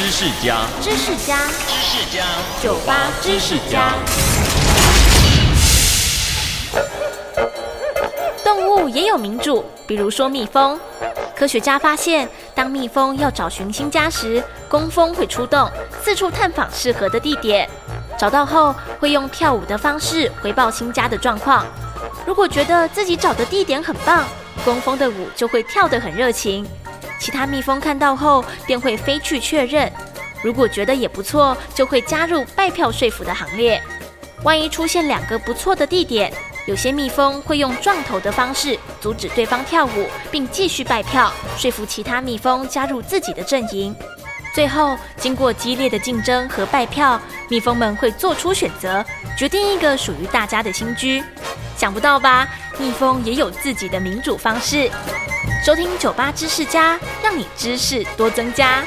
知识家，知识家，知识家，酒吧知识家。动物也有民主，比如说蜜蜂。科学家发现，当蜜蜂要找寻新家时，工蜂会出动，四处探访适合的地点。找到后，会用跳舞的方式回报新家的状况。如果觉得自己找的地点很棒，工蜂的舞就会跳得很热情。其他蜜蜂看到后，便会飞去确认。如果觉得也不错，就会加入拜票说服的行列。万一出现两个不错的地点，有些蜜蜂会用撞头的方式阻止对方跳舞，并继续拜票，说服其他蜜蜂加入自己的阵营。最后，经过激烈的竞争和拜票，蜜蜂们会做出选择，决定一个属于大家的新居。想不到吧？蜜蜂也有自己的民主方式。收听酒吧知识家，让你知识多增加。